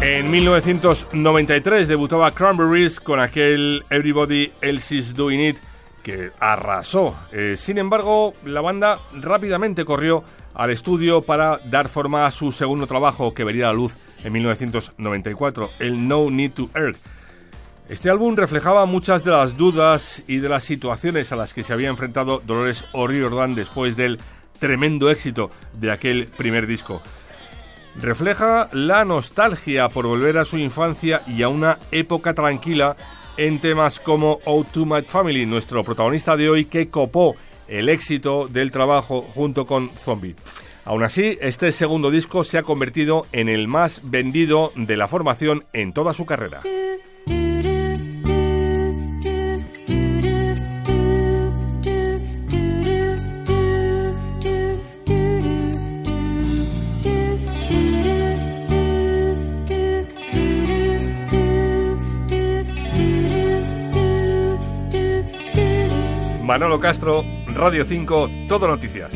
En 1993 debutaba Cranberries con aquel Everybody Else Is Doing It que arrasó. Eh, sin embargo, la banda rápidamente corrió al estudio para dar forma a su segundo trabajo que vería la luz en 1994, el No Need to Erg. Este álbum reflejaba muchas de las dudas y de las situaciones a las que se había enfrentado Dolores O'Riordan después del tremendo éxito de aquel primer disco. Refleja la nostalgia por volver a su infancia y a una época tranquila en temas como Oh To My Family, nuestro protagonista de hoy que copó el éxito del trabajo junto con Zombie. Aún así, este segundo disco se ha convertido en el más vendido de la formación en toda su carrera. Manolo Castro, Radio 5, Todo Noticias.